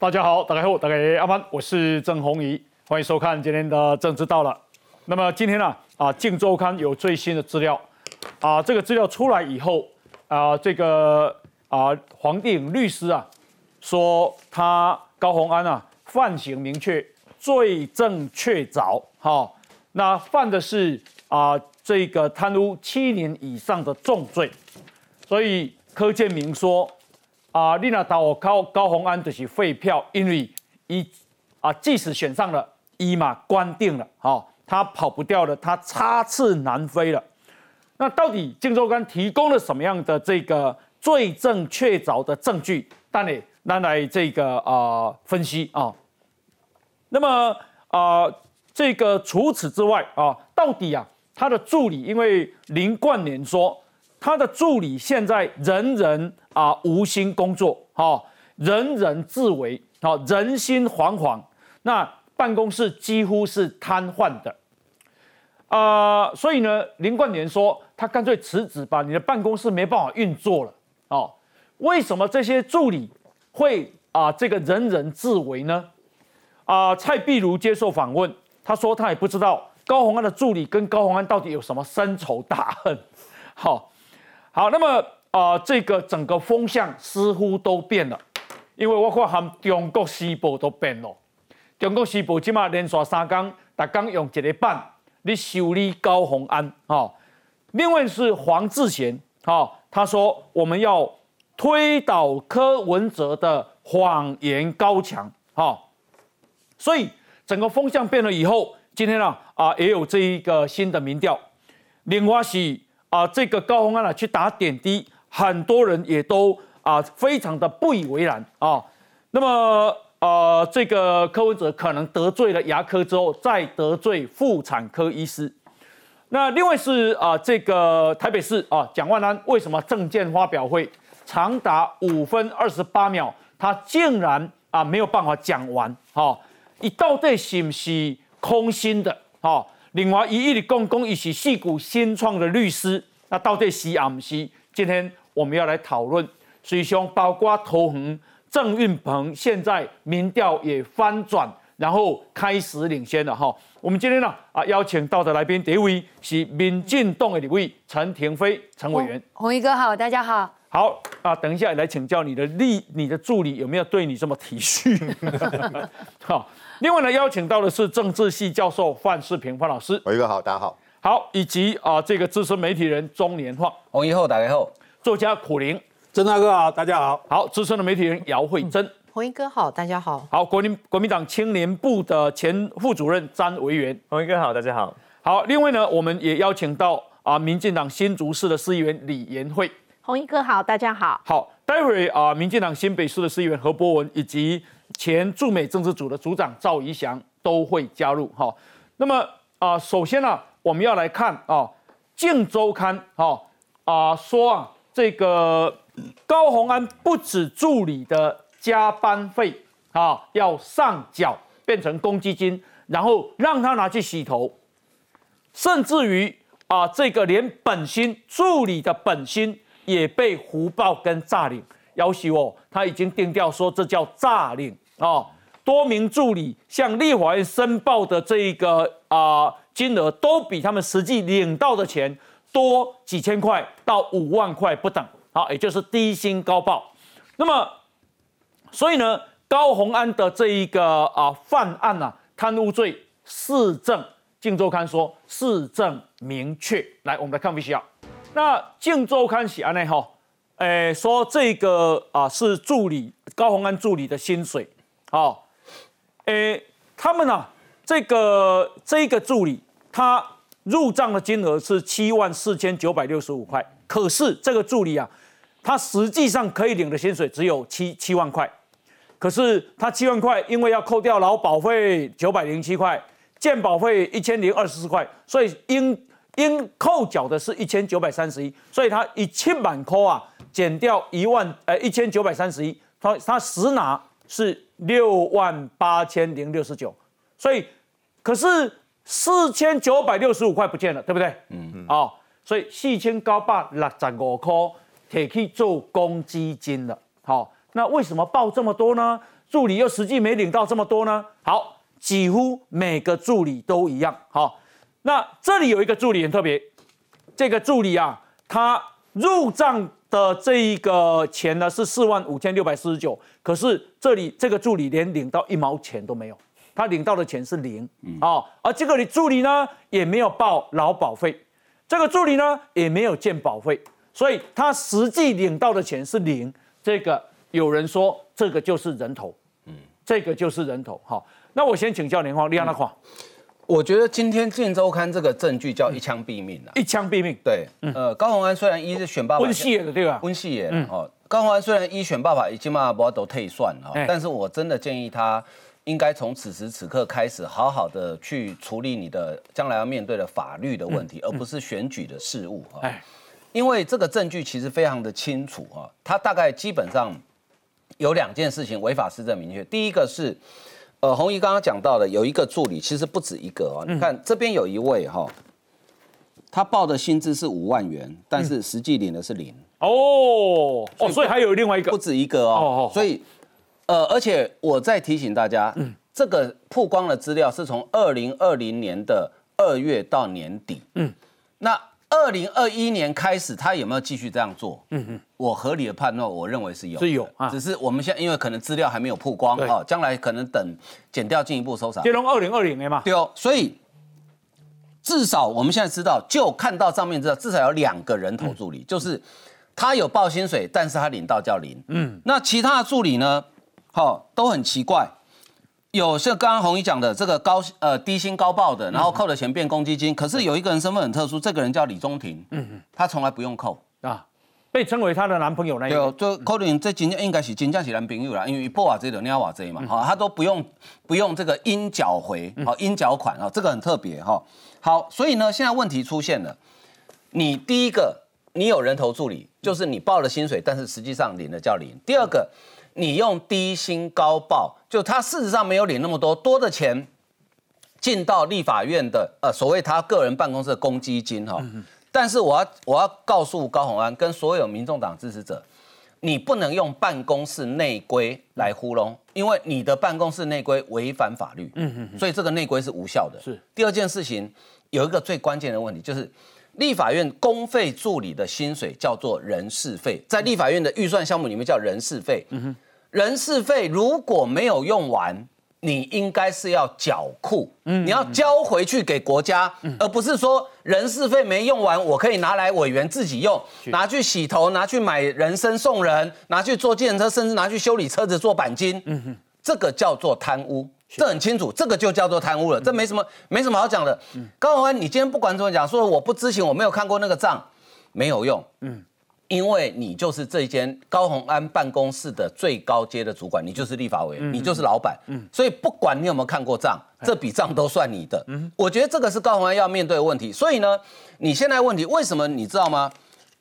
大家好，大家好，大家阿曼，我是郑宏仪，欢迎收看今天的政治到了。那么今天呢，啊，《镜周刊》有最新的资料，啊，这个资料出来以后，啊，这个啊，黄定律师啊，说他高鸿安啊，犯行明确，罪证确凿，哈，那犯的是啊，这个贪污七年以上的重罪，所以柯建明说。啊，你那投高高鸿安就是废票，因为一啊，即使选上了，一嘛关定了，好，他跑不掉了，他插翅难飞了。那到底《镜周刊》提供了什么样的这个罪证确凿的证据？但你拿来这个啊分析啊。那么啊，这个除此之外啊，到底啊，他的助理，因为林冠年说。他的助理现在人人啊无心工作，哈，人人自危，好，人心惶惶。那办公室几乎是瘫痪的，啊，所以呢，林冠年说他干脆辞职吧，你的办公室没办法运作了，哦，为什么这些助理会啊这个人人自危呢？啊，蔡碧如接受访问，他说他也不知道高鸿安的助理跟高鸿安到底有什么深仇大恨，好。好，那么啊，这个整个风向似乎都变了，因为我看含中国西部都变了。中国西部起码连续三天，大刚用一个半，你修理高鸿安哈。另外是黄志贤哈，他说我们要推倒柯文哲的谎言高墙哈。所以整个风向变了以后，今天呢啊也有这一个新的民调，另外是。啊，这个高鸿安呢去打点滴，很多人也都啊非常的不以为然啊。那么啊，这个柯文哲可能得罪了牙科之后，再得罪妇产科医师。那另外是啊，这个台北市啊，蒋万安为什么证件发表会长达五分二十八秒，他竟然啊没有办法讲完？哈，一到底是不是空心的？哈？另外，一亿的公公，一起戏骨新创的律师，那到底是啊不是？今天我们要来讨论，水兄包括投恒、郑运鹏，现在民调也翻转，然后开始领先了哈。我们今天呢啊邀请到的来宾第一位是民进党的李位陈廷飞陈委员，红衣哥好，大家好。好啊，等一下来请教你的力，你的助理有没有对你这么体恤？好。另外呢，邀请到的是政治系教授范世平范老师。伟哥好，大家好。好，以及啊这个资深媒体人中年晃。红一后大家好。作家苦林。曾大哥好，大家好。好，资深的媒体人姚慧珍。红一哥好，大家好。好，国民国民党青年部的前副主任詹维元。红一哥好，大家好。好，另外呢，我们也邀请到啊民进党新竹市的市议员李延慧。红衣哥好，大家好。好，待会啊民进党新北市的市议员何博文以及前驻美政治组的组长赵怡翔。都会加入哈，那么啊，首先呢，我们要来看啊，《镜周刊》哈啊说啊，这个高鸿安不止助理的加班费啊要上缴变成公积金，然后让他拿去洗头，甚至于啊，这个连本薪助理的本薪也被胡报跟诈领，要挟哦，他已经定调说这叫诈领啊。多名助理向立法院申报的这一个啊金额，都比他们实际领到的钱多几千块到五万块不等，好，也就是低薪高报。那么，所以呢，高鸿安的这一个啊犯案呐，贪污罪，市政镜周刊说市政明确。来，我们来看 V C R。那镜周刊写安内哈，诶，说这个啊是助理高鸿安助理的薪水，好。诶，他们呢？这个这个助理，他入账的金额是七万四千九百六十五块。可是这个助理啊，他实际上可以领的薪水只有七七万块。可是他七万块，因为要扣掉劳保费九百零七块，健保费一千零二十四块，所以应应扣缴的是一千九百三十一。所以他一千万扣啊，减掉一万，呃，一千九百三十一，他他实拿是。六万八千零六十九，所以可是四千九百六十五块不见了，对不对？嗯嗯。哦，所以四千九百六十五块可以做公积金了。好，那为什么报这么多呢？助理又实际没领到这么多呢？好，几乎每个助理都一样。好，那这里有一个助理很特别，这个助理啊，他入账的这一个钱呢是四万五千六百四十九，可是这里这个助理连领到一毛钱都没有，他领到的钱是零啊，而这个里助理呢也没有报劳保费，这个助理呢也没有健保费，所以他实际领到的钱是零。这个有人说这个就是人头，嗯，这个就是人头。好，那我先请教连荒，李安那话，我觉得今天《镜周刊》这个证据叫一枪毙命啊，一枪毙命。对，呃，高鸿安虽然一是选爸爸，温系的对吧？温系也哦，高鸿安虽然一选爸爸已经嘛不都退算了，但是我真的建议他应该从此时此刻开始，好好的去处理你的将来要面对的法律的问题，而不是选举的事务哈。因为这个证据其实非常的清楚哈，他大概基本上有两件事情违法施政明确。第一个是，呃，红姨刚刚讲到的，有一个助理，其实不止一个哦。你看这边有一位哈，他报的薪资是五万元，但是实际领的是零。哦哦，所以还有另外一个，不止一个哦。所以，呃，而且我再提醒大家，这个曝光的资料是从二零二零年的二月到年底。嗯，那。二零二一年开始，他有没有继续这样做？嗯嗯，我合理的判断，我认为是有，是有啊。只是我们现在因为可能资料还没有曝光啊，将来可能等减掉进一步搜查。就从二零二零年嘛。对哦，所以至少我们现在知道，就看到上面知道，至少有两个人头助理，就是他有报薪水，但是他领到叫零。嗯，那其他的助理呢？好，都很奇怪。有像刚刚红姨讲的这个高呃低薪高报的，然后扣的钱变公积金，可是有一个人身份很特殊，这个人叫李宗廷，嗯嗯，他从来不用扣啊，被称为他的男朋友那一对，就可能这真应该是真正是男朋友啦，因为报瓦这的尿瓦这嘛，好，他都不用不用这个应缴回，好应缴款啊，这个很特别哈。好，所以呢，现在问题出现了，你第一个你有人头助理，就是你报了薪水，但是实际上领的叫零。第二个。你用低薪高报，就他事实上没有领那么多多的钱进到立法院的呃所谓他个人办公室的公积金哈，但是我要我要告诉高鸿安跟所有民众党支持者，你不能用办公室内规来糊弄，因为你的办公室内规违反法律，嗯嗯，所以这个内规是无效的。是第二件事情有一个最关键的问题就是。立法院公费助理的薪水叫做人事费，在立法院的预算项目里面叫人事费。人事费如果没有用完，你应该是要缴库，嗯，你要交回去给国家，而不是说人事费没用完，我可以拿来委员自己用，拿去洗头，拿去买人参送人，拿去坐电车，甚至拿去修理车子做钣金。这个叫做贪污。这很清楚，这个就叫做贪污了，这没什么没什么好讲的。高宏安，你今天不管怎么讲，说我不知情，我没有看过那个账，没有用。嗯，因为你就是这一间高鸿安办公室的最高阶的主管，你就是立法委员，你就是老板。嗯，所以不管你有没有看过账，这笔账都算你的。嗯，我觉得这个是高鸿安要面对的问题。所以呢，你现在问题为什么你知道吗？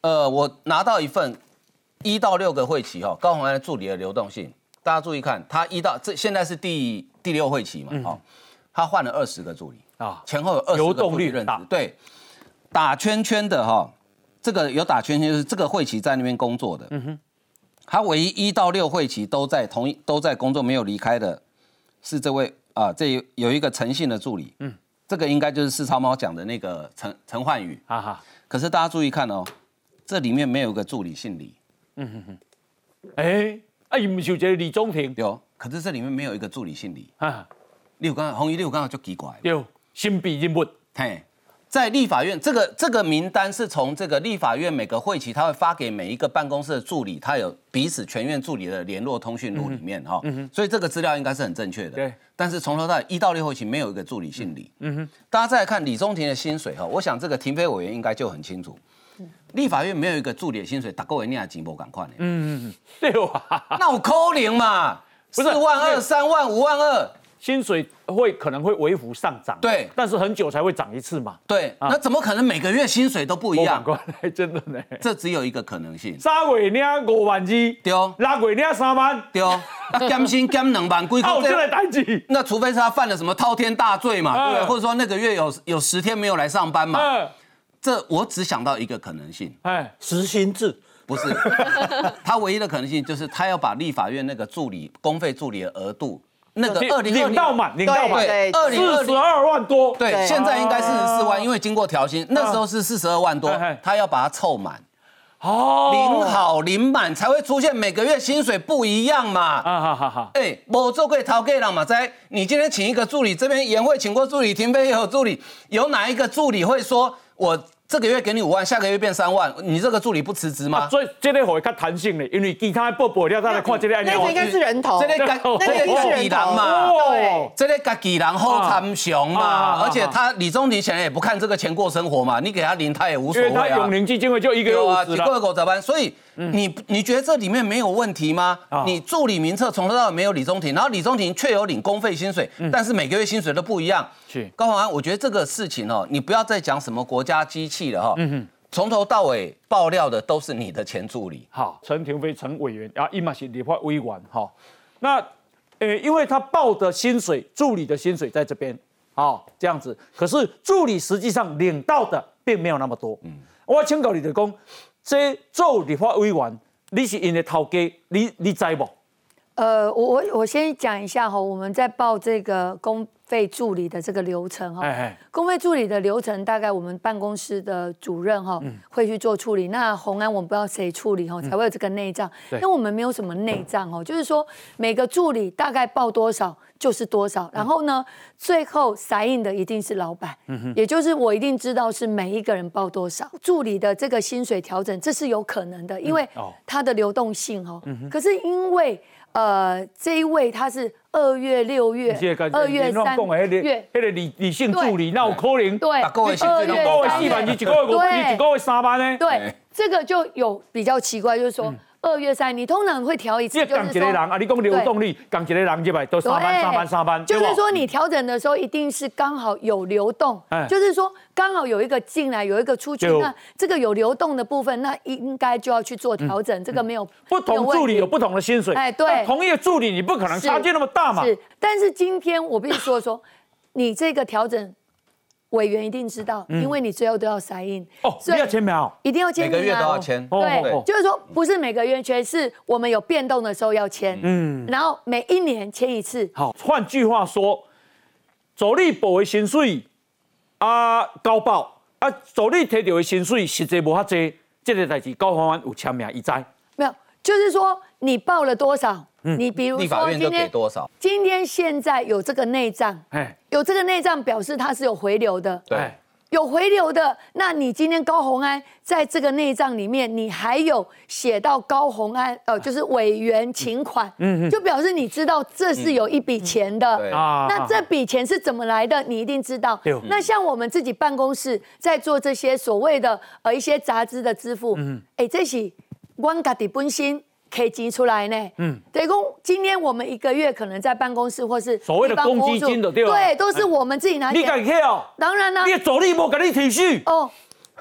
呃，我拿到一份一到六个会期哈，高鸿安助理的流动性。大家注意看，他一到这现在是第第六会期嘛，哦，他换了二十个助理啊，前后有二十个动力任职，对，打圈圈的哈，这个有打圈圈就是这个会期在那边工作的，嗯哼，他唯一一到六会期都在同一都在工作没有离开的，是这位啊，这有一个诚信的助理，嗯，这个应该就是四超猫讲的那个陈陈焕宇，哈哈，可是大家注意看哦，这里面没有个助理姓李，嗯哼哼，哎。啊，伊唔是叫李宗廷，有，可是这里面没有一个助理姓李啊。有刚红衣有刚好就奇怪，六新笔人物。嘿，在立法院这个这个名单是从这个立法院每个会期他会发给每一个办公室的助理，他有彼此全院助理的联络通讯录里面哈，所以这个资料应该是很正确的。对，但是从头到一到六会期没有一个助理姓李。嗯哼，大家再来看李宗廷的薪水哈，我想这个停飞委员应该就很清楚。立法院没有一个助理的薪水，打够人家钱无赶快呢。嗯嗯嗯，对哇，那我扣零嘛，四万二、三万、五万二，薪水会可能会微幅上涨。对，但是很久才会涨一次嘛。对，那怎么可能每个月薪水都不一样？真的呢，这只有一个可能性。三月领五万二，对，六月领三万，对，减薪减两万，归扣 这来代志。那除非是他犯了什么滔天大罪嘛，对，或者说那个月有有十天没有来上班嘛。这我只想到一个可能性，哎，实薪制，不是，他唯一的可能性就是他要把立法院那个助理公费助理的额度，那个二零领到满，领到满，对，二零四十二万多，对，现在应该四十四万，因为经过调薪，那时候是四十二万多，他要把它凑满。哦，领好领满才会出现每个月薪水不一样嘛。啊好好好。哎，我做过逃 K 了嘛？在你今天请一个助理，这边研会请过助理，停飞也有助理，有哪一个助理会说我？这个月给你五万，下个月变三万，你这个助理不辞职吗？所以这类会较弹性的，因为其他报报料再来看这类案件。那应该是人头，这类干，这类家己人嘛，对，这类家己人好参详嘛，而且他李宗廷显然也不看这个钱过生活嘛，你给他零他也无所谓啊。永宁基金会就一个月五十了，几个狗咋办？所以你你觉得这里面没有问题吗？你助理名册从头到尾没有李宗廷，然后李宗廷却有领公费薪水，但是每个月薪水都不一样。是高宏安，我觉得这个事情哦，你不要再讲什么国家机器了哈。嗯哼。从头到尾爆料的都是你的前助理。好，陈廷飞陈委员，然后伊嘛是立法委员，哈。那，呃，因为他报的薪水，助理的薪水在这边，好，这样子。可是助理实际上领到的并没有那么多。嗯。我请教你的工，这做立法委员，你是因的头家，你你知无？呃，我我我先讲一下哈，我们在报这个公。费助理的这个流程哈，公费助理的流程大概我们办公室的主任哈会去做处理。那红安我们不知道谁处理哈，才会有这个内账。那我们没有什么内账哦，就是说每个助理大概报多少就是多少。然后呢，最后裁印的一定是老板，也就是我一定知道是每一个人报多少。助理的这个薪水调整这是有可能的，因为它的流动性哦。可是因为呃这一位他是。二月、六月、二月、三月，迄个理理性助理那有可能，对，二月、三月、四万，一个月五你，一个月三万呢？对，这个就有比较奇怪，就是说。二月三，你通常会调一次，就是说，啊，你讲流动率，讲一个人几百都上班上班上班，就是说你调整的时候一定是刚好有流动，就是说刚好有一个进来，有一个出去，那这个有流动的部分，那应该就要去做调整，这个没有不同助理有不同的薪水，哎，对，同一个助理你不可能差距那么大嘛，是，但是今天我必须说说，你这个调整。委员一定知道，因为你最后都要塞印哦，所以要签名，一定要签名，每个月都要签。对，就是说不是每个月签，是我们有变动的时候要签。嗯，然后每一年签一次。好，换句话说，助理报的薪水啊高报啊，助理摕到的薪水实际无遐济，这个代志高方安有签名一在。就是说你报了多少。你比如说今天多少？今天现在有这个内账，有这个内账表示它是有回流的，对，有回流的。那你今天高红安在这个内账里面，你还有写到高红安，呃，就是委员请款，嗯就表示你知道这是有一笔钱的啊。那这笔钱是怎么来的？你一定知道。那像我们自己办公室在做这些所谓的呃一些杂志的支付，嗯，哎，这是我家己本身。可以集出来呢。嗯，等于讲今天我们一个月可能在办公室或是所谓的公积金的，对吧？对，都是我们自己拿钱。你敢去哦？当然啦。你走力无给你体恤哦，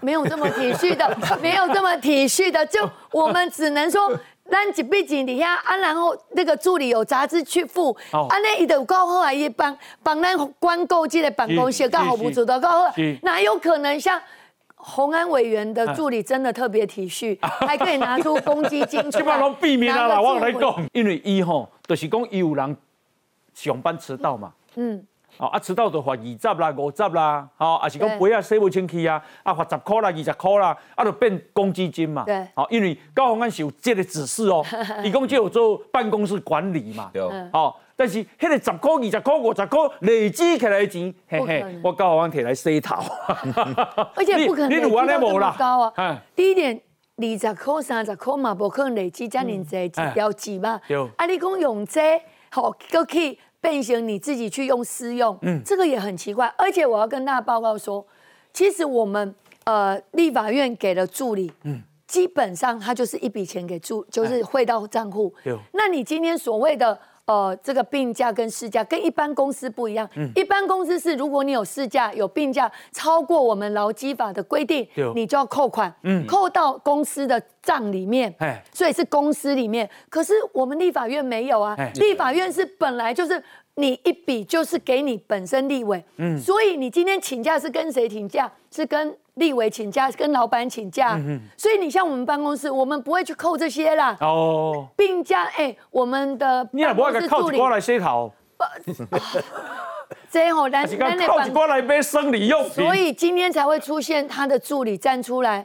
没有这么体恤的，没有这么体恤的，就我们只能说，咱几笔钱底下啊，然后那个助理有杂志去付，啊，那伊就够好啊，一帮帮咱关购这个办公室刚好不足的够好，哪有可能像？红安委员的助理真的特别体恤，还可以拿出公积金基本上避免啊，啦，我来讲，因为伊吼，就是讲有人上班迟到嘛，嗯，哦啊，迟到就罚二十啦、五十啦，哦，啊是讲杯啊洗不清气啊，啊罚十块啦、二十块啦，啊就变公积金嘛，对，好，因为高红安是有这个指示哦，伊讲就有做办公室管理嘛，对，好。但是，迄个十块、二十块、五十块累积起来的钱，嘿嘿，我高王摕来洗头。而且不可能累积这么高啊！第一点，二十块、三十块嘛，不可能累积这样子几标记嘛。啊，你讲用这，好都可以变成你自己去用私用，嗯，这个也很奇怪。而且我要跟大家报告说，其实我们呃立法院给了助理，嗯，基本上他就是一笔钱给助，就是汇到账户。那你今天所谓的。呃，这个病假跟事假跟一般公司不一样。嗯，一般公司是如果你有事假、有病假超过我们劳基法的规定，你就要扣款，嗯，扣到公司的账里面。所以是公司里面。可是我们立法院没有啊，立法院是本来就是你一笔就是给你本身立委，嗯，所以你今天请假是跟谁请假？是跟立委请假，跟老板请假。嗯所以你像我们办公室，我们不会去扣这些啦。哦。病假，哎，我们的你也不会给扣过来写考。这样哦，但是靠过来买生理用品。所以今天才会出现他的助理站出来，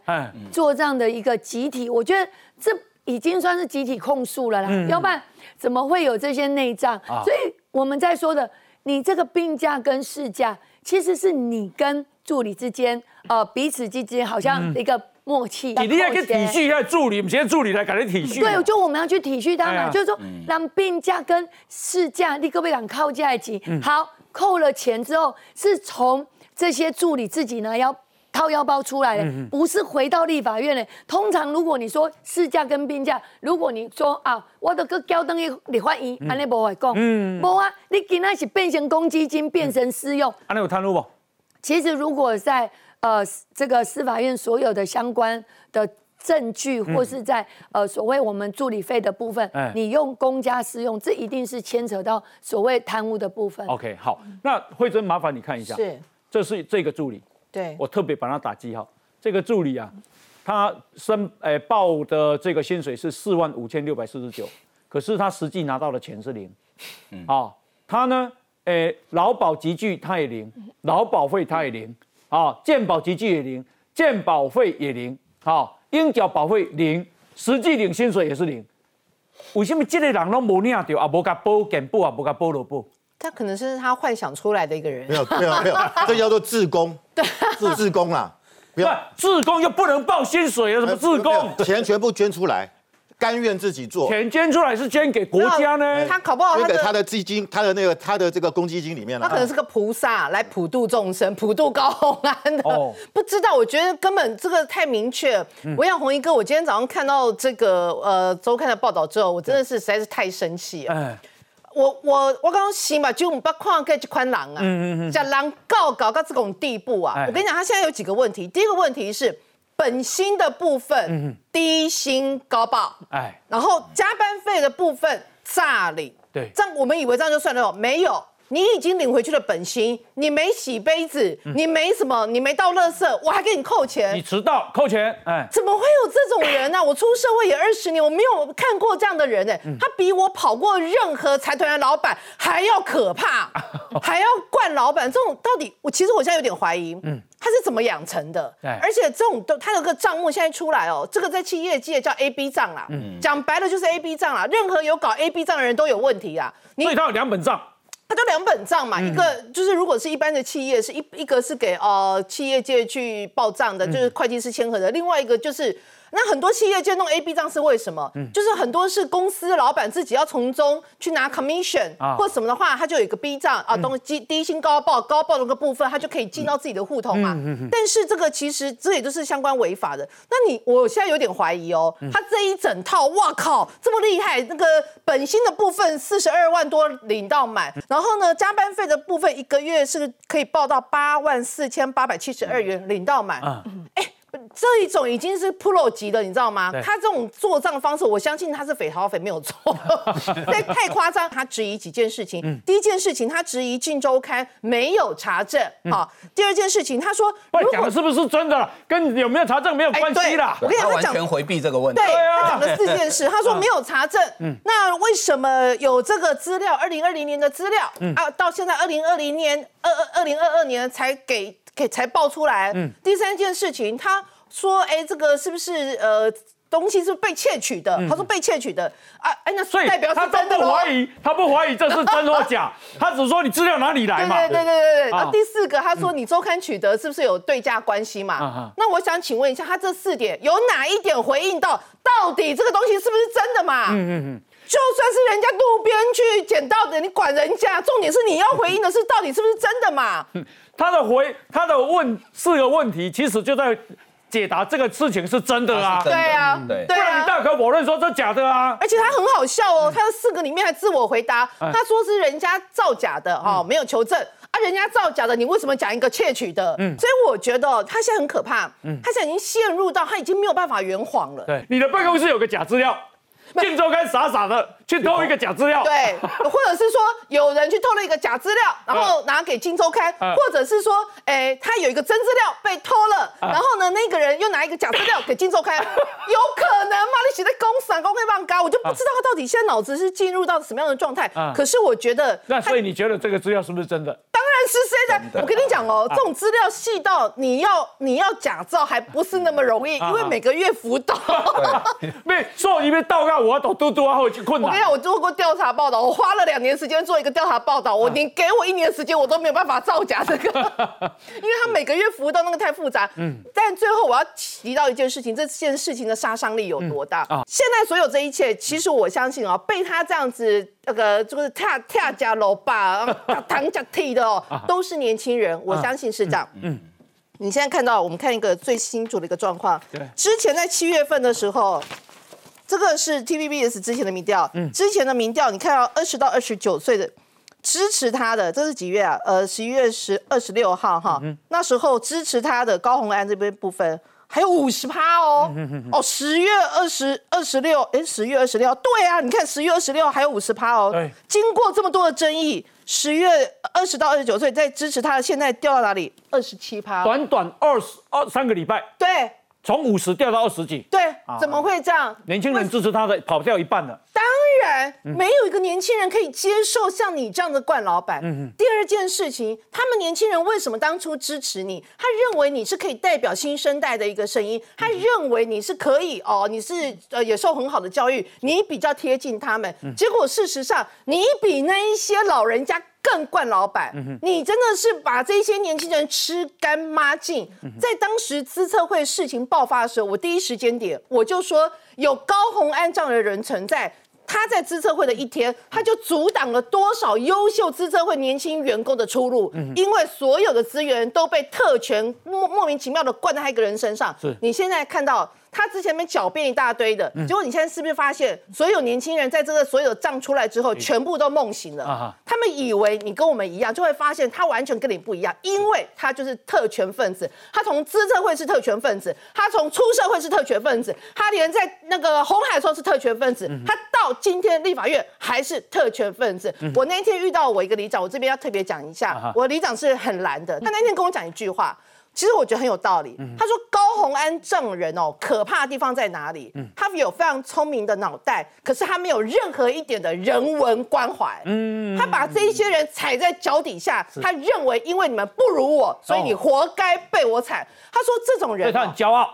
做这样的一个集体。我觉得这已经算是集体控诉了啦。要不然怎么会有这些内脏？所以我们在说的，你这个病假跟事假，其实是你跟助理之间，呃，彼此之间好像一个默契。你要去体恤一下助理，现在助理来感觉体恤。对，就我们要去体恤他们，就是说让病假跟事假立刻被敢靠在一起。好。扣了钱之后，是从这些助理自己呢要掏腰包出来的，不是回到立法院的。通常如果你说市价跟病价，如果你说啊，我的个交等于立法院，安尼不会讲，无啊，你今仔是变成公积金，变成私用，安尼有贪污不？其实如果在呃这个司法院所有的相关的。证据或是在呃所谓我们助理费的部分，你用公家私用，这一定是牵扯到所谓贪污的部分。OK，好，那慧珍麻烦你看一下，是，这是这个助理，对我特别把它打记号。这个助理啊，他申诶报的这个薪水是四万五千六百四十九，可是他实际拿到的钱是零，嗯啊，他呢诶劳保集聚他也零，劳保费他也零，啊健保集聚也零，健保费也零，好。应缴保费零，实际领薪水也是零。为什么这个人都无领到，啊，无甲保健保，啊，无甲保劳保？他可能是他幻想出来的一个人。没有，没有，没有，这叫做自工。对，自自工啦。不要，自工又不能报薪水啊？什么自工？钱全部捐出来。甘愿自己做，钱捐出来是捐给国家呢？他考不好，捐给他的基金，他的那个他的这个公积金里面了。他可能是个菩萨来普度众生，普度高洪安的。不知道，我觉得根本这个太明确。我想红衣哥，我今天早上看到这个呃周刊的报道之后，我真的是实在是太生气了。我我我刚刚心嘛，就我们不看这款人啊，嗯嗯嗯，叫狼搞搞到这种地步啊！我跟你讲，他现在有几个问题。第一个问题是。本薪的部分低薪高报，哎，然后加班费的部分诈领，对，这样我们以为这样就算了，没有。你已经领回去了本薪，你没洗杯子，你没什么，你没倒垃圾，我还给你扣钱。你迟到扣钱，哎，怎么会有这种人呢？我出社会也二十年，我没有看过这样的人哎，他比我跑过任何财团的老板还要可怕，还要惯老板。这种到底，我其实我现在有点怀疑，嗯，他是怎么养成的？对，而且这种都他有个账目现在出来哦，这个在企业界叫 A B 账啦，嗯，讲白了就是 A B 账啦，任何有搞 A B 账的人都有问题啊。所以他有两本账。它就两本账嘛，一个就是如果是一般的企业，是一一个是给呃企业界去报账的，就是会计师签合的，另外一个就是。那很多企业界弄 A B 账是为什么？嗯，就是很多是公司老板自己要从中去拿 commission 或什么的话，他就有一个 B 账啊，东低低薪高报高报的个部分，他就可以进到自己的户头嘛。嗯嗯但是这个其实这也都是相关违法的。那你我现在有点怀疑哦，他这一整套，哇靠，这么厉害！那个本薪的部分四十二万多领到满，然后呢，加班费的部分一个月是可以报到八万四千八百七十二元领到满。嗯，哎。这一种已经是 pro 级的，你知道吗？他这种做账方式，我相信他是匪逃匪没有错，但太夸张。他质疑几件事情，第一件事情，他质疑《镜周刊》没有查证，好。第二件事情，他说，讲的是不是真的？跟有没有查证没有关系啦。我跟你讲，他完全回避这个问题。对，他讲了四件事，他说没有查证。嗯，那为什么有这个资料？二零二零年的资料啊，到现在二零二零年二二二零二二年才给。给才爆出来。嗯，第三件事情，他说，哎，这个是不是呃东西是被窃取的？他说被窃取的啊，哎，那所以代表他都不怀疑，他不怀疑这是真或假，他只说你资料哪里来嘛？对对对对对。啊，第四个，他说你周刊取得是不是有对价关系嘛？那我想请问一下，他这四点有哪一点回应到到底这个东西是不是真的嘛？嗯嗯嗯。就算是人家路边去捡到的，你管人家？重点是你要回应的是到底是不是真的嘛？他的回他的问四个问题，其实就在解答这个事情是真的啊。对啊，对，不然你大可否认说这假的啊。而且他很好笑哦，他的四个里面还自我回答，他说是人家造假的哈，没有求证啊，人家造假的，你为什么讲一个窃取的？嗯，所以我觉得他现在很可怕，嗯，他现在已经陷入到他已经没有办法圆谎了。对，你的办公室有个假资料。镜周刊傻傻的去偷一个假资料，对，或者是说有人去偷了一个假资料，然后拿给金周刊，或者是说，哎，他有一个真资料被偷了，然后呢，那个人又拿一个假资料给金周刊，有可能吗？你写在公司啊，公开放高，我就不知道他到底现在脑子是进入到什么样的状态。可是我觉得，那所以你觉得这个资料是不是真的？当然是真的。我跟你讲哦，这种资料细到你要你要假造还不是那么容易，因为每个月辅导，没说因为倒告。我要懂嘟嘟啊，会困难。我跟你讲，我做过调查报道，我花了两年时间做一个调查报道，我你给我一年时间，我都没有办法造假这个，因为他每个月服务到那个太复杂。嗯。但最后我要提到一件事情，这件事情的杀伤力有多大？啊！现在所有这一切，其实我相信啊，被他这样子那个就是跳跳加楼吧，躺加踢的哦，都是年轻人。我相信是这样。嗯。你现在看到，我们看一个最清楚的一个状况。对。之前在七月份的时候。这个是 TVBS 之前的民调，嗯，之前的民调，你看到二十到二十九岁的支持他的，这是几月啊？呃，十一月十二十六号哈，那时候支持他的高红安这边部分还有五十趴哦，哦，十月二十二十六，哎，十月二十六，对啊，你看十月二十六还有五十趴哦，经过这么多的争议，十月二十到二十九岁在支持他的，现在掉到哪里？二十七趴，短短二十二三个礼拜，对。从五十掉到二十几，对，怎么会这样？年轻人支持他的跑掉一半了。当然，没有一个年轻人可以接受像你这样的冠老板。第二件事情，他们年轻人为什么当初支持你？他认为你是可以代表新生代的一个声音，他认为你是可以哦，你是呃也受很好的教育，你比较贴近他们。结果事实上，你比那一些老人家。更惯老板，你真的是把这些年轻人吃干抹净。在当时资策会事情爆发的时候，我第一时间点我就说，有高红安这样的人存在，他在资策会的一天，他就阻挡了多少优秀资策会年轻员工的出路，因为所有的资源都被特权莫莫名其妙的灌在他一个人身上。是你现在看到。他之前没狡辩一大堆的，结果你现在是不是发现，所有年轻人在这个所有账出来之后，全部都梦醒了？他们以为你跟我们一样，就会发现他完全跟你不一样，因为他就是特权分子。他从资政会是特权分子，他从出社会是特权分子，他连在那个红海时候是特权分子，他到今天立法院还是特权分子。我那天遇到我一个里长，我这边要特别讲一下，我里长是很蓝的，他那天跟我讲一句话。其实我觉得很有道理。他说高红安证人哦，可怕的地方在哪里？他有非常聪明的脑袋，可是他没有任何一点的人文关怀。嗯，他把这一些人踩在脚底下，他认为因为你们不如我，所以你活该被我踩。他说这种人，他很骄傲。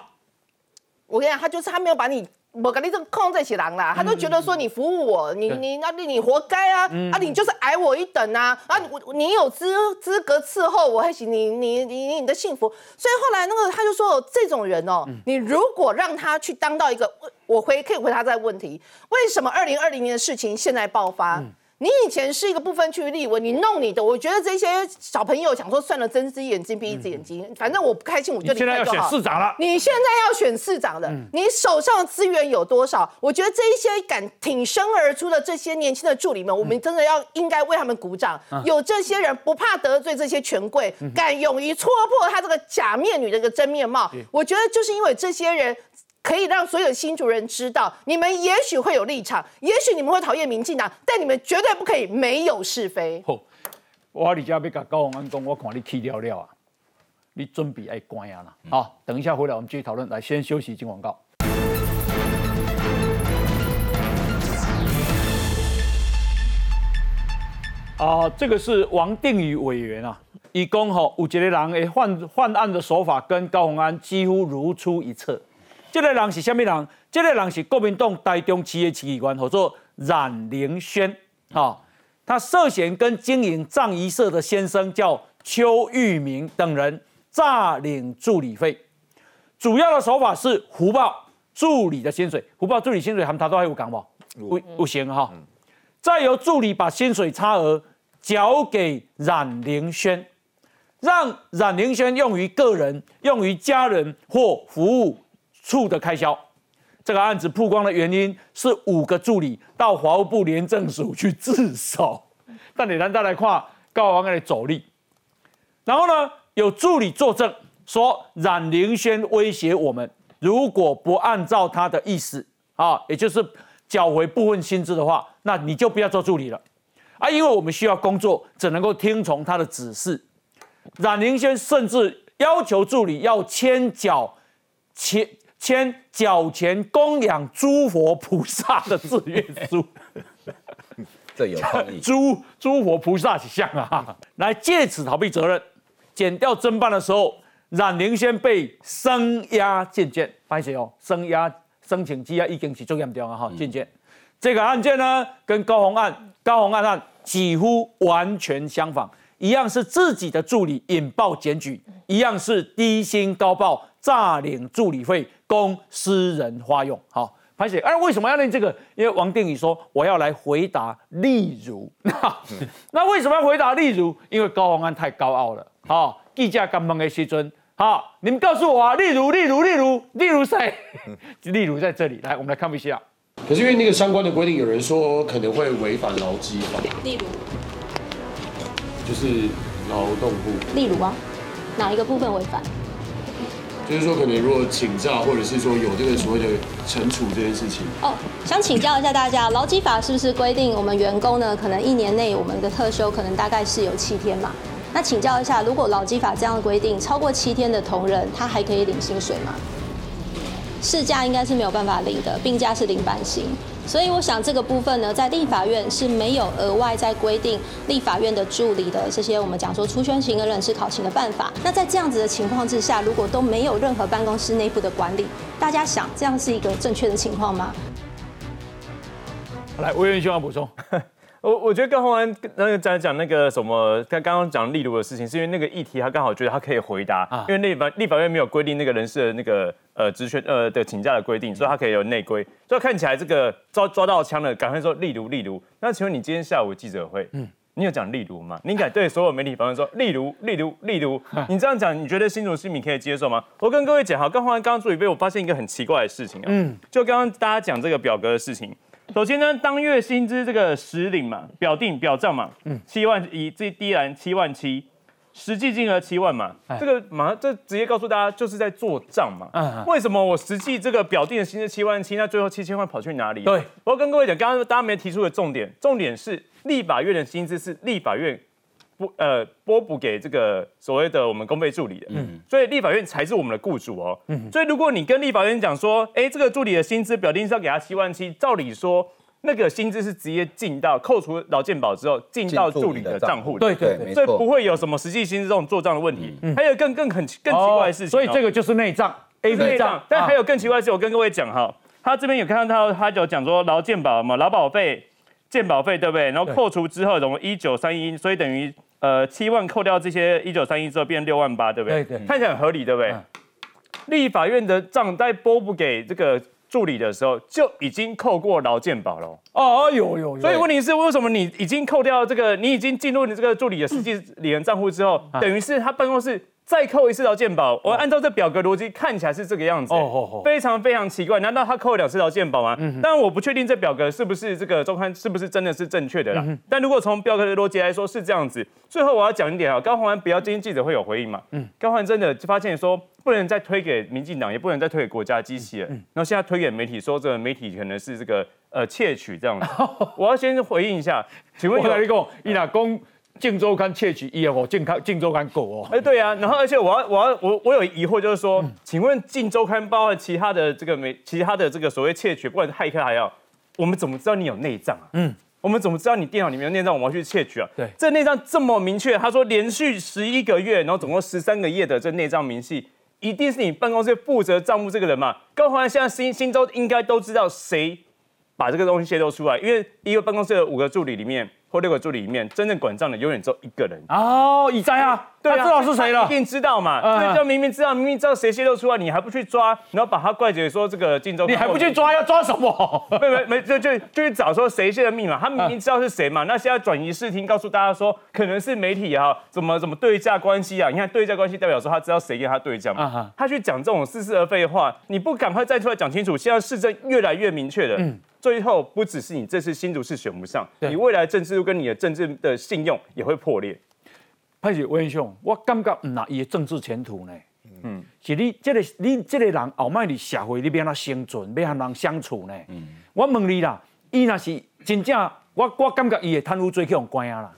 我跟你讲，他就是他没有把你。我跟你这个控在起狼啦，他都觉得说你服务我，你你那你你活该啊啊！你就是矮我一等啊啊！我你有资资格伺候我，还行，你你你你的幸福。所以后来那个他就说，这种人哦，你如果让他去当到一个，我回可以回答这个问题：为什么二零二零年的事情现在爆发？你以前是一个不分区立委，你弄你的，我觉得这些小朋友想说算了，睁一只眼睛闭一只眼睛，反正我不开心我就离开就好。现在要选市长了，你现在要选市长的，你手上的资源有多少？我觉得这一些敢挺身而出的这些年轻的助理们，我们真的要应该为他们鼓掌。有这些人不怕得罪这些权贵，敢勇于戳破他这个假面女的一个真面貌，我觉得就是因为这些人。可以让所有新主人知道，你们也许会有立场，也许你们会讨厌民进党，但你们绝对不可以没有是非。好，我李家要甲高宏安讲，我看你气了了啊，你准备爱关啊啦。好，等一下回来我们继续讨论。来，先休息，进广告。啊，这个是王定宇委员啊，以公吼有一个人诶犯犯案的手法跟高宏安几乎如出一辙。这个人是什么人？这个人是国民党台中企业企员，叫做冉凌轩。哈，他涉嫌跟经营藏仪社的先生叫邱玉明等人诈领助理费，主要的手法是胡报助理的薪水，胡报助理薪水，他们他都还有讲不？不不行哈。再由助理把薪水差额交给冉凌轩，让冉凌轩用于个人、用于家人或服务。处的开销，这个案子曝光的原因是五个助理到华务部廉政署去自首，但你难道来看高王的走力？然后呢，有助理作证说冉凌轩威胁我们，如果不按照他的意思啊，也就是缴回部分薪资的话，那你就不要做助理了啊，因为我们需要工作，只能够听从他的指示。冉凌轩甚至要求助理要签缴签签缴钱供养诸佛菩萨的自愿书。这有创意。诸诸佛菩萨像啊，来借此逃避责任，减掉侦办的时候，冉灵轩被声押进监。发现哦，声押申请羁押已经是最严重啊哈，进监。这个案件呢，跟高洪案、高洪案案几乎完全相仿，一样是自己的助理引爆检举，一样是低薪高报诈领助理费供私人花用。好。潘姐，哎，为什么要练这个？因为王定宇说我要来回答例如，那为什么要回答例如？因为高宏安太高傲了。好，记者刚问的时阵，好，你们告诉我啊，例如，例如，例如，例如谁？例如在这里，来，我们来看一下。可是因为那个相关的规定，有人说可能会违反劳基法。例如，就是劳动部。例如啊，哪一个部分违反？就是说，可能如果请假，或者是说有这个所谓的惩处这件事情。哦，想请教一下大家，劳基法是不是规定我们员工呢，可能一年内我们的特休可能大概是有七天嘛？那请教一下，如果劳基法这样规定，超过七天的同仁，他还可以领薪水吗？事假应该是没有办法领的，病假是领半薪。所以我想这个部分呢，在立法院是没有额外在规定立法院的助理的这些我们讲说出圈型跟人事考勤的办法。那在这样子的情况之下，如果都没有任何办公室内部的管理，大家想这样是一个正确的情况吗？来，魏元兄要补充。我我觉得跟洪安那个在讲那个什么，他刚刚讲例如的事情，是因为那个议题他刚好觉得他可以回答，因为立法立法院没有规定那个人事的那个呃职权呃的请假的规定，所以他可以有内规，所以看起来这个抓抓到枪了，赶快说例如例如。那请问你今天下午记者会，嗯，你有讲例如吗？你敢对所有媒体访问说例如例如例如？你这样讲，你觉得新竹市民可以接受吗？我跟各位讲哈，跟洪安刚刚做一杯，我发现一个很奇怪的事情啊，嗯，就刚刚大家讲这个表格的事情。首先呢，当月薪资这个实领嘛，表定表账嘛，嗯，七万一，这第一栏七万七，实际金额七万嘛，这个马上这直接告诉大家就是在做账嘛。嗯，为什么我实际这个表定的薪资七万七，那最后七千万跑去哪里？对，我要跟各位讲，刚刚大家没提出的重点，重点是立法院的薪资是立法院。拨呃拨补给这个所谓的我们公费助理的，嗯，所以立法院才是我们的雇主哦，嗯，所以如果你跟立法院讲说，哎，这个助理的薪资表定是要给他七万七，照理说那个薪资是直接进到扣除劳健保之后进到助理的账户，对对，所以不会有什么实际薪资这种做账的问题。还有更更很更奇怪的事情，所以这个就是内账，A 内账。但还有更奇怪的是，我跟各位讲哈，他这边有看到他他就讲说劳健保嘛，劳保费、健保费对不对？然后扣除之后，总共一九三一，所以等于。呃，七万扣掉这些一九三一之后变六万八，对不对？对对，看起来很合理，对不对？立法院的账在拨不给这个助理的时候，就已经扣过劳健保了。哦，有有有。所以问题是，为什么你已经扣掉这个，你已经进入你这个助理的实际理人账户之后，等于是他办公室。再扣一次劳健保，我按照这表格逻辑看起来是这个样子，非常非常奇怪。难道他扣了两次劳健保吗？但我不确定这表格是不是这个周刊是不是真的是正确的啦。但如果从表格的逻辑来说是这样子，最后我要讲一点啊，高鸿安不要今天记者会有回应嘛？嗯高鸿安真的就发现说不能再推给民进党，也不能再推给国家机器了。然后现在推给媒体，说这个媒体可能是这个呃窃取这样子。我要先回应一下，请问我来一个，伊哪公？晋周刊窃取一哦，健康晋周刊狗哦，哎对啊，然后而且我要我要我我有疑惑，就是说，请问晋周刊包括其他的这个媒其他的这个所谓窃取，不管是骇客还要，我们怎么知道你有内脏啊？嗯，我们怎么知道你电脑里面有内脏？我们要去窃取啊？对，这内脏这么明确，他说连续十一个月，然后总共十三个月的这内脏明细，一定是你办公室负责账目这个人嘛？高华现在新新州应该都知道谁把这个东西泄露出来，因为一个办公室的五个助理里面。或六个助理里面，真正管账的永远只有一个人。哦，已在啊，对啊，知道是谁了，一定知道嘛，所以就明明知道，明明知道谁泄露出来，你还不去抓，然后把他怪罪说这个荆州，你还不去抓，要抓什么？没没没，就就就去找说谁泄的密码，他明明知道是谁嘛，那现在转移视听，告诉大家说可能是媒体啊，怎么怎么对价关系啊？你看对价关系代表说他知道谁跟他对价嘛，他去讲这种似是而非的话，你不赶快再出来讲清楚，现在市政越来越明确了。最后不只是你这次新竹市选不上，你未来政治路跟你的政治的信用也会破裂。潘姐，文兄，我感觉那伊的政治前途呢？嗯，其是你这个你这个人后卖伫社会你要安怎生存，要和人相处呢？嗯，我问你啦，伊若是真正，我我感觉伊的贪污罪去用关啊啦，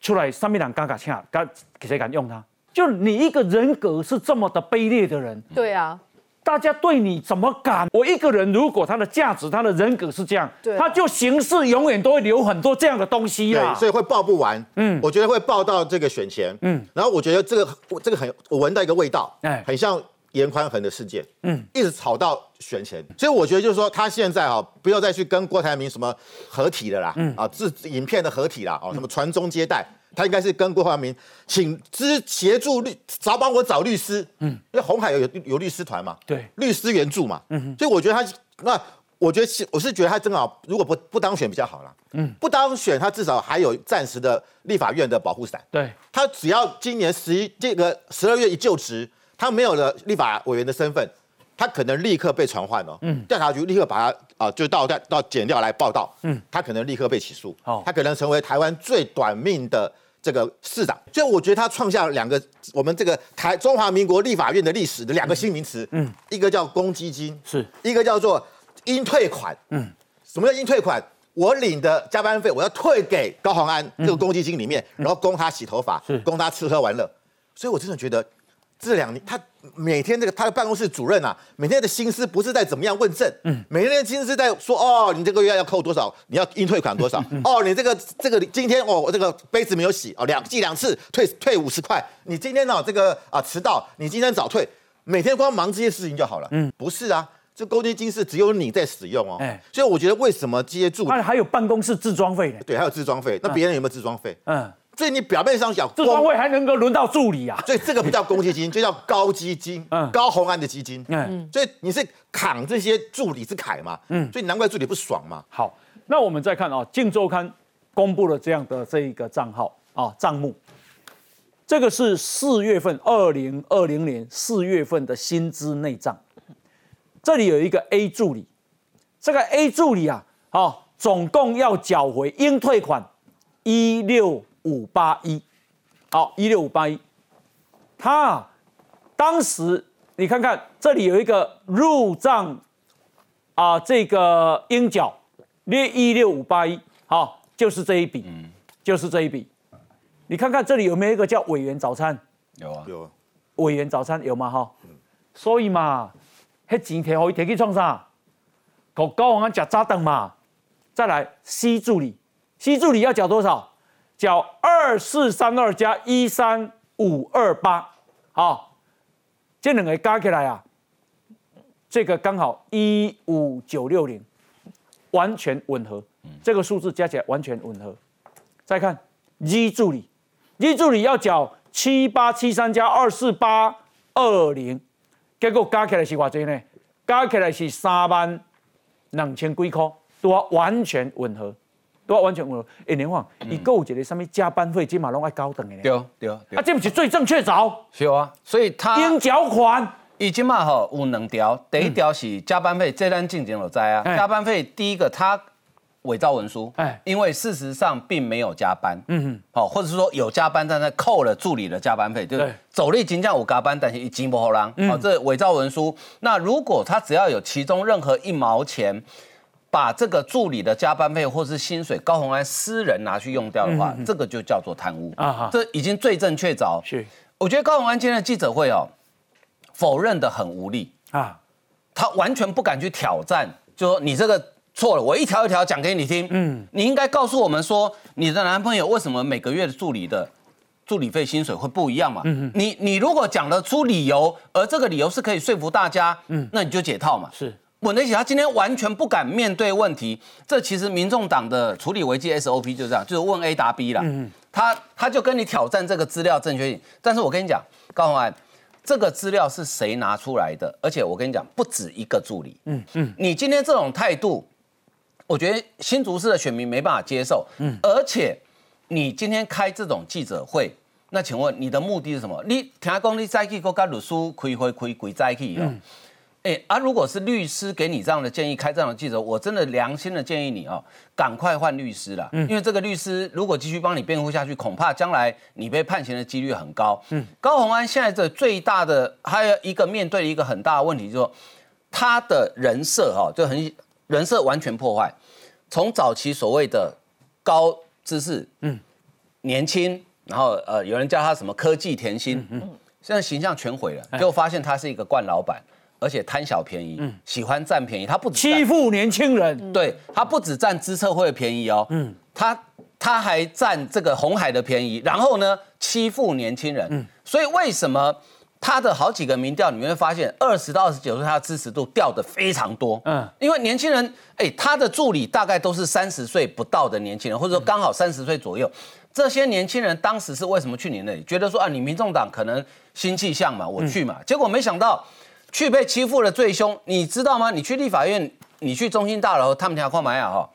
出来上面人敢敢请，敢谁敢用他？就你一个人格是这么的卑劣的人，对啊。大家对你怎么敢？我一个人如果他的价值、他的人格是这样，他就行事永远都会留很多这样的东西啦。所以会报不完。嗯，我觉得会报到这个选前。嗯，然后我觉得这个这个很，我闻到一个味道，哎，很像严宽恒的事件。嗯，一直吵到选前，所以我觉得就是说，他现在啊，不要再去跟郭台铭什么合体了啦。嗯，啊，自影片的合体啦，哦，什么传宗接代。他应该是跟郭华明请支协助律，找帮我找律师，嗯，因为红海有有律师团嘛，对，律师援助嘛，嗯，所以我觉得他那我觉得是我是觉得他正好，如果不不当选比较好啦，嗯，不当选他至少还有暂时的立法院的保护伞，对，他只要今年十一这个十二月一就职，他没有了立法委员的身份。他可能立刻被传唤了，嗯，调查局立刻把他啊，就到到检调来报道，嗯，他可能立刻被起诉，哦，他可能成为台湾最短命的这个市长，所以我觉得他创下了两个我们这个台中华民国立法院的历史的两个新名词，嗯，一个叫公积金，是。一个叫做应退款，嗯，什么叫应退款？我领的加班费我要退给高鸿安这个公积金里面，然后供他洗头发，供他吃喝玩乐，所以我真的觉得。这两年，他每天这个他的办公室主任啊，每天的心思不是在怎么样问政，嗯，每天的心思在说哦，你这个月要扣多少，你要应退款多少，哦，你这个这个今天哦，我这个杯子没有洗哦，两记两次退退五十块，你今天呢这个啊迟到，你今天早退，每天光忙这些事情就好了，嗯，不是啊，这公积金是只有你在使用哦，哎，所以我觉得为什么接住，那还有办公室自装费呢？对，还有自装费，那别人有没有自装费？嗯。所以你表面上讲，这官位还能够轮到助理啊？所以这个不叫公积金，就叫高基金，嗯，高红安的基金，嗯，所以你是扛这些助理之凯嘛，嗯，所以难怪助理不爽嘛。好，那我们再看啊，《镜周刊》公布了这样的这一个账号啊账目，这个是四月份二零二零年四月份的薪资内账，这里有一个 A 助理，这个 A 助理啊，好，总共要缴回应退款一六。五八一，好，一六五八一，他当时你看看这里有一个入账啊，这个应缴列一六五八一，好，就是这一笔，就是这一笔。你看看这里有没有一个叫委员早餐？有啊，有。委员早餐有吗？哈，所以嘛，迄钱摕好，摕去创啥？搞高王食早顿嘛。再来，C 助理，C 助理要缴多少？缴二四三二加一三五二八，好，这两个加起来啊，这个刚好一五九六零，完全吻合，这个数字加起来完全吻合。再看一助理，一助理要缴七八七三加二四八二零，结果加起来是偌济呢？加起来是三万两千几块，都完全吻合。都要完全吻合。哎，连晃，你购一个什么加班费，起码拢爱高等的。对对啊，这不是最正确找？是啊，所以他应缴款，已经嘛吼有两条，第一条是加班费，这单进前有在啊。加班费第一个他伪造文书，哎，因为事实上并没有加班，嗯哼，好，或者是说有加班，但是扣了助理的加班费，就是走力金价有加班，但是一金不好让，好，这伪造文书。那如果他只要有其中任何一毛钱。把这个助理的加班费或是薪水，高鸿安私人拿去用掉的话，这个就叫做贪污啊！这已经罪证确凿。是，我觉得高鸿安今天的记者会哦，否认的很无力啊，他完全不敢去挑战，就说你这个错了，我一条一条讲给你听。嗯，你应该告诉我们说，你的男朋友为什么每个月的助理的助理费薪水会不一样嘛？嗯你你如果讲得出理由，而这个理由是可以说服大家，嗯，那你就解套嘛。是。稳得起，他今天完全不敢面对问题。这其实民众党的处理危机 SOP 就是这样，就是问 A 答 B 啦。嗯他他就跟你挑战这个资料正确性。但是我跟你讲，高宏安，这个资料是谁拿出来的？而且我跟你讲，不止一个助理。嗯嗯。你今天这种态度，我觉得新竹市的选民没办法接受。嗯。而且你今天开这种记者会，那请问你的目的是什么？你听讲你再去国家律师开会开鬼再去哦。哎啊，如果是律师给你这样的建议，开这样的记者，我真的良心的建议你哦，赶快换律师了。嗯，因为这个律师如果继续帮你辩护下去，恐怕将来你被判刑的几率很高。嗯，高鸿安现在的最大的还有一个面对一个很大的问题，就是说他的人设哈就很人设完全破坏，从早期所谓的高知识，嗯，年轻，然后呃有人叫他什么科技甜心，嗯，现在形象全毁了，结果发现他是一个惯老板。而且贪小便宜，喜欢占便宜，他不欺负年轻人，对他不止占资策会的便宜哦，嗯，他他还占这个红海的便宜，然后呢欺负年轻人，嗯，所以为什么他的好几个民调，你会发现二十到二十九岁他的支持度掉的非常多，嗯，因为年轻人，哎，他的助理大概都是三十岁不到的年轻人，或者说刚好三十岁左右，这些年轻人当时是为什么去你那里？觉得说啊，你民众党可能新气象嘛，我去嘛，结果没想到。去被欺负的最凶，你知道吗？你去立法院，你去中心大楼，他们条框买啊哈，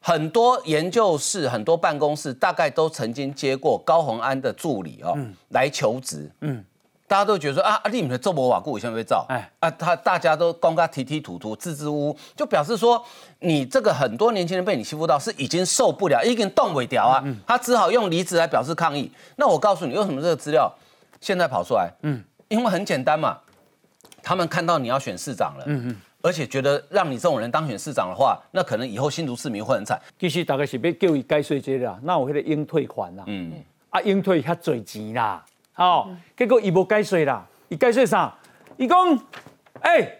很多研究室、很多办公室，大概都曾经接过高鸿安的助理哦来求职。嗯，大家都觉得说啊，阿立敏的周伯瓦固以前被造，哎啊，他大家都光他提提吐吐、支支吾吾，就表示说你这个很多年轻人被你欺负到是已经受不了，已经动尾条啊，他只好用离职来表示抗议。那我告诉你，为什么这个资料现在跑出来？嗯，因为很简单嘛。他们看到你要选市长了，嗯嗯，而且觉得让你这种人当选市长的话，那可能以后新竹市民会很惨。其实大概是要叫伊改税这啦，那有迄个应退款啦，嗯，啊应退遐侪钱啦，哦，结果伊无改税啦，伊改税啥？伊讲，哎，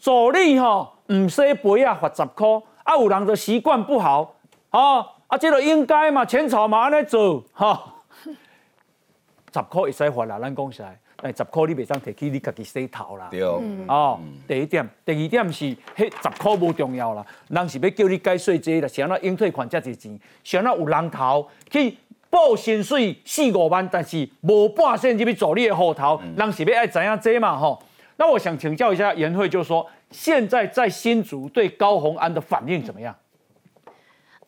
助理吼唔洗赔啊，罚十块，啊有人就习惯不好，哦，啊这个应该嘛，前朝嘛安尼做，哈，十块会使罚啦，咱讲起来。哎，十块你袂当摕去你家己洗头啦。对。哦，第一点，第二点是，迄十块无重要啦。人是要叫你改税这啦，想那应退款遮侪钱，想那有人头去报薪水四五万，但是无半仙入去做你的户头，人是要爱知影这嘛吼？那我想请教一下颜慧，就是说现在在新竹对高鸿安的反应怎么样？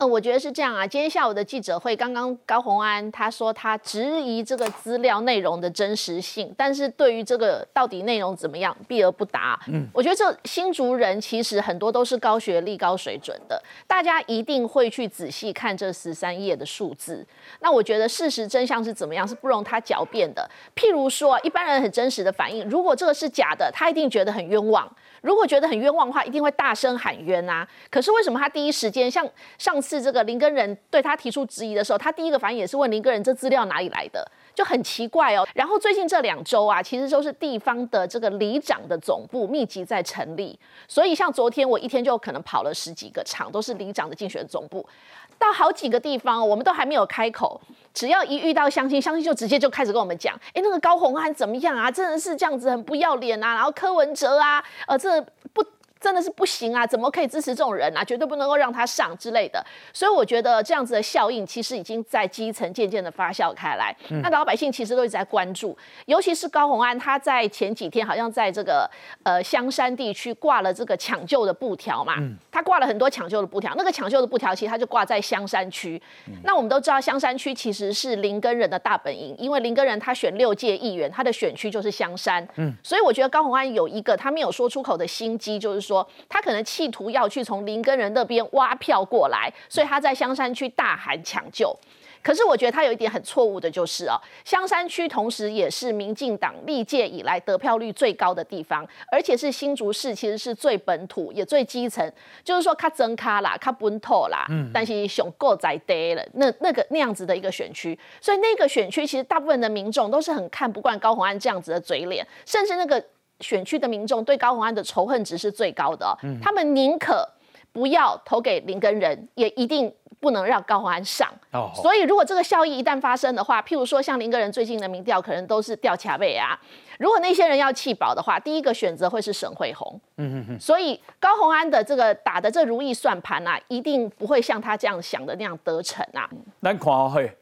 呃，我觉得是这样啊。今天下午的记者会，刚刚高鸿安他说他质疑这个资料内容的真实性，但是对于这个到底内容怎么样，避而不答。嗯，我觉得这新竹人其实很多都是高学历、高水准的，大家一定会去仔细看这十三页的数字。那我觉得事实真相是怎么样，是不容他狡辩的。譬如说，一般人很真实的反应，如果这个是假的，他一定觉得很冤枉。如果觉得很冤枉的话，一定会大声喊冤啊！可是为什么他第一时间像上次这个林根人对他提出质疑的时候，他第一个反应也是问林根人这资料哪里来的，就很奇怪哦。然后最近这两周啊，其实都是地方的这个里长的总部密集在成立，所以像昨天我一天就可能跑了十几个场，都是里长的竞选总部。到好几个地方，我们都还没有开口，只要一遇到相亲，相亲就直接就开始跟我们讲，哎，那个高红安怎么样啊？真的是这样子，很不要脸啊！然后柯文哲啊，呃，这不。真的是不行啊！怎么可以支持这种人啊？绝对不能够让他上之类的。所以我觉得这样子的效应其实已经在基层渐渐的发酵开来。那老百姓其实都一直在关注，尤其是高鸿安，他在前几天好像在这个呃香山地区挂了这个抢救的布条嘛。他挂了很多抢救的布条，那个抢救的布条其实他就挂在香山区。那我们都知道香山区其实是林根人的大本营，因为林根人他选六届议员，他的选区就是香山。嗯，所以我觉得高鸿安有一个他没有说出口的心机，就是。说他可能企图要去从林根人那边挖票过来，所以他在香山区大喊抢救。可是我觉得他有一点很错误的，就是哦，香山区同时也是民进党历届以来得票率最高的地方，而且是新竹市其实是最本土也最基层，就是说卡增卡啦，卡本土啦，嗯，但是熊够在地了，那那个那样子的一个选区，所以那个选区其实大部分的民众都是很看不惯高鸿安这样子的嘴脸，甚至那个。选区的民众对高鸿安的仇恨值是最高的，他们宁可不要投给林根人，也一定不能让高鸿安上。所以，如果这个效益一旦发生的话，譬如说像林根人最近的民调，可能都是掉卡背啊。如果那些人要弃保的话，第一个选择会是沈惠红。嗯嗯嗯。所以高鸿安的这个打的这如意算盘啊，一定不会像他这样想的那样得逞啊。咱看下嘿，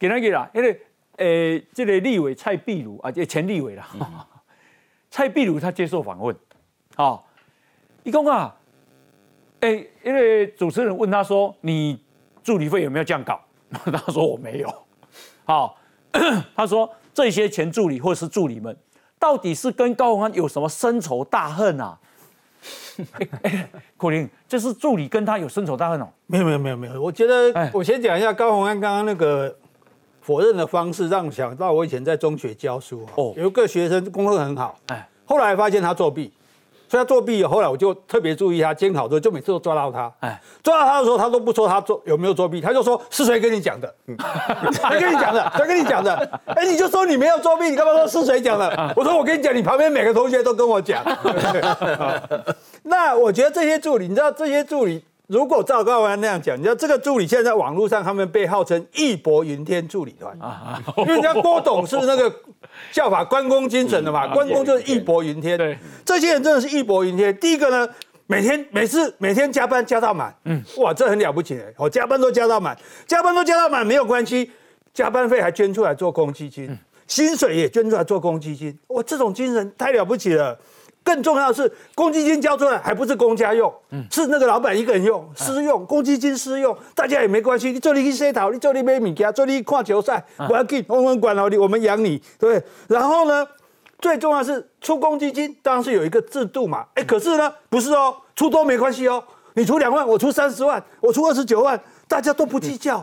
今日啦，因为诶，这个立委蔡壁如啊，这前立委啦。蔡壁如他接受访问，啊，一共啊，哎，因为主持人问他说：“你助理费有没有降稿？”他说：“我没有。”好，他说这些前助理或是助理们到底是跟高鸿安有什么深仇大恨啊？苦林，这是助理跟他有深仇大恨哦？没有没有没有没有，我觉得我先讲一下高鸿安刚刚那个否认的方式，让我想到我以前在中学教书哦，有一个学生功课很好，哎，后来发现他作弊。所以他作弊，后来我就特别注意他监考的时候，就每次都抓到他。哎，抓到他的时候，他都不说他做有没有作弊，他就说是谁跟你讲的？谁跟你讲的？谁跟你讲的？哎，你就说你没有作弊，你干嘛说是谁讲的？我说我跟你讲，你旁边每个同学都跟我讲。那我觉得这些助理，你知道这些助理。如果赵高安那样讲，你知道这个助理现在网络上他们被号称义薄云天助理团。啊，因为人家郭董是那个 效法关公精神的嘛，关公就是义薄云天。对，这些人真的是义薄云天。第一个呢，每天每次每天加班加到满，嗯，哇，这很了不起哎，我加班都加到满，加班都加到满没有关系，加班费还捐出来做公积金，薪水也捐出来做公积金，哇，这种精神太了不起了。更重要的是，公积金交出来还不是公家用，是那个老板一个人用私用，公积金私用，大家也没关系。你做你去洗头，你做你买米家，做你看球赛，我要给，我们管好你，我们养你，对不对？然后呢，最重要是出公积金，当然是有一个制度嘛。哎，可是呢，不是哦，出多没关系哦，你出两万，我出三十万，我出二十九万，大家都不计较。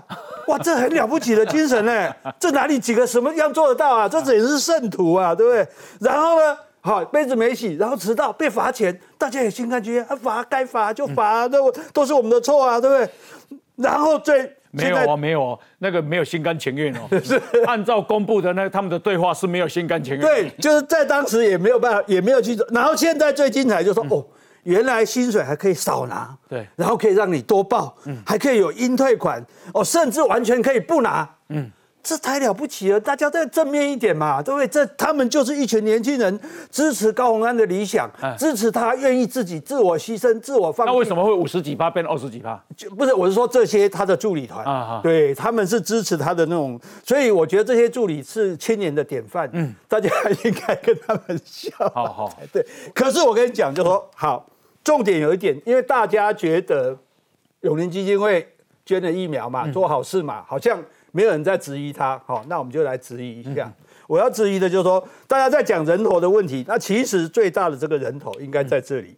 哇，这很了不起的精神呢，这哪里几个什么样做得到啊？这简直是圣徒啊，对不对？然后呢？好，杯子没洗，然后迟到被罚钱，大家也心甘情愿，啊罚该罚就罚，都都是我们的错啊，对不对？然后最没有啊，没有啊，那个没有心甘情愿哦，是 按照公布的那他们的对话是没有心甘情愿，对，就是在当时也没有办法，也没有去，然后现在最精彩就是说，哦，原来薪水还可以少拿，对，然后可以让你多报，嗯，还可以有应退款，哦，甚至完全可以不拿，嗯。这太了不起了！大家再正面一点嘛，对不对？这他们就是一群年轻人支持高鸿安的理想，支持他愿意自己自我牺牲、自我放。那为什么会五十几趴变二十几趴？就不是，我是说这些他的助理团啊，对他们是支持他的那种，所以我觉得这些助理是青年的典范。嗯，大家应该跟他们笑。好好，对。可是我跟你讲，就说好，重点有一点，因为大家觉得永林基金会捐了疫苗嘛，做好事嘛，好像。没有人在质疑他，好，那我们就来质疑一下。我要质疑的就是说，大家在讲人头的问题，那其实最大的这个人头应该在这里。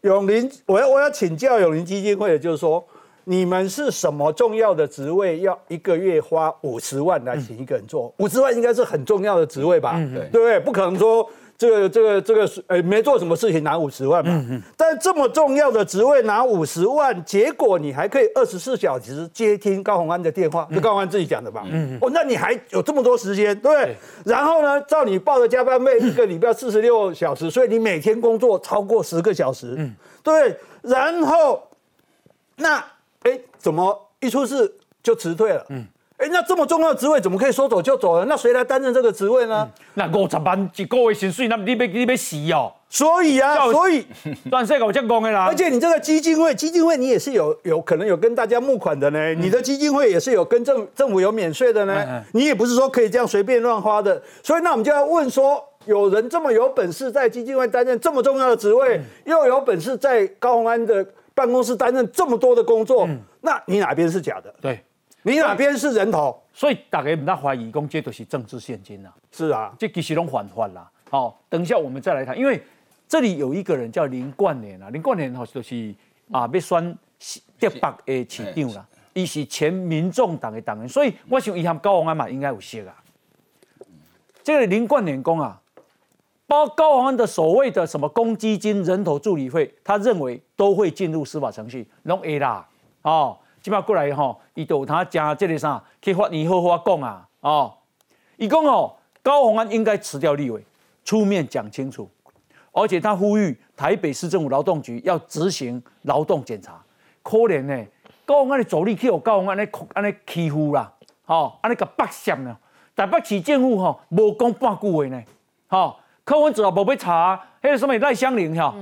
永林，我要我要请教永林基金会的就是说，你们是什么重要的职位，要一个月花五十万来请一个人做？五十万应该是很重要的职位吧？对不对？不可能说。这个这个这个是呃没做什么事情拿五十万嘛，但这么重要的职位拿五十万，结果你还可以二十四小时接听高鸿安的电话，就高鸿安自己讲的吧？哦，那你还有这么多时间，对不对？然后呢，照你报的加班费，一个礼拜四十六小时，所以你每天工作超过十个小时，对。然后那哎，怎么一出事就辞退了？哎，那这么重要的职位怎么可以说走就走了？那谁来担任这个职位呢？那五十万一个月薪水，那你要你要死哦！所以啊，所以段世搞这样讲的啦。而且你这个基金会，基金会你也是有有可能有跟大家募款的呢。你的基金会也是有跟政政府有免税的呢。你也不是说可以这样随便乱花的。所以那我们就要问说，有人这么有本事在基金会担任这么重要的职位，又有本事在高鸿安的办公室担任这么多的工作，那你哪边是假的？对。你哪边是人头？所以大家唔大怀疑，讲这都是政治现金呐。是啊，这其实拢反反啦。好，等一下我们再来谈，因为这里有一个人叫林冠年啊，林冠年吼就是啊被选台北的市长啦，伊是前民众党的党员，所以我想伊含高鸿安嘛应该有识啊。这个林冠年讲啊，包高鸿安的所谓的什么公积金、人头助理费，他认为都会进入司法程序，拢 A 啦，哦。即摆过来吼，伊都有他加这个啥，去法院好好讲啊，哦，伊讲哦，高鸿安应该辞掉立委，出面讲清楚，而且他呼吁台北市政府劳动局要执行劳动检查。可怜呢，高鸿安的助理去有高鸿安尼安尼欺负啦，吼，安尼个白相呢，台北市政府吼无讲半句话呢，吼，柯文哲也无要查，迄个什么赖香林哈，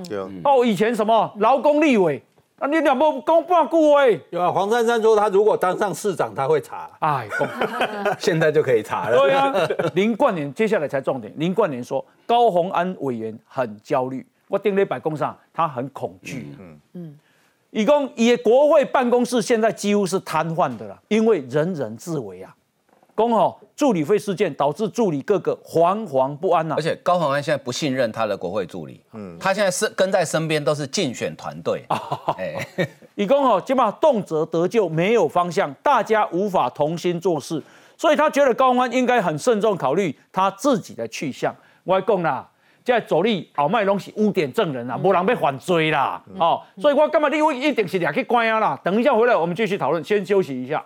哦，以前什么劳工立委。啊，你两不公半句话？有啊，黄珊珊说他如果当上市长，他会查。哎，现在就可以查了。对啊，林冠年接下来才重点。林冠年说，高鸿安委员很焦虑，我定了一百公上，他很恐惧。嗯嗯，以公以国会办公室现在几乎是瘫痪的了，因为人人自危啊。公吼，助理费事件导致助理各个惶惶不安呐。而且高鸿安现在不信任他的国会助理，嗯，他现在是跟在身边都是竞选团队。哎，以公吼，起码动辄得救，没有方向，大家无法同心做事，所以他觉得高鸿安应该很慎重考虑他自己的去向。我讲啦。在左立后卖拢是污点证人啊，无人被犯罪啦，哦，所以我干嘛你会一定是俩去关啊啦？等一下回来我们继续讨论，先休息一下。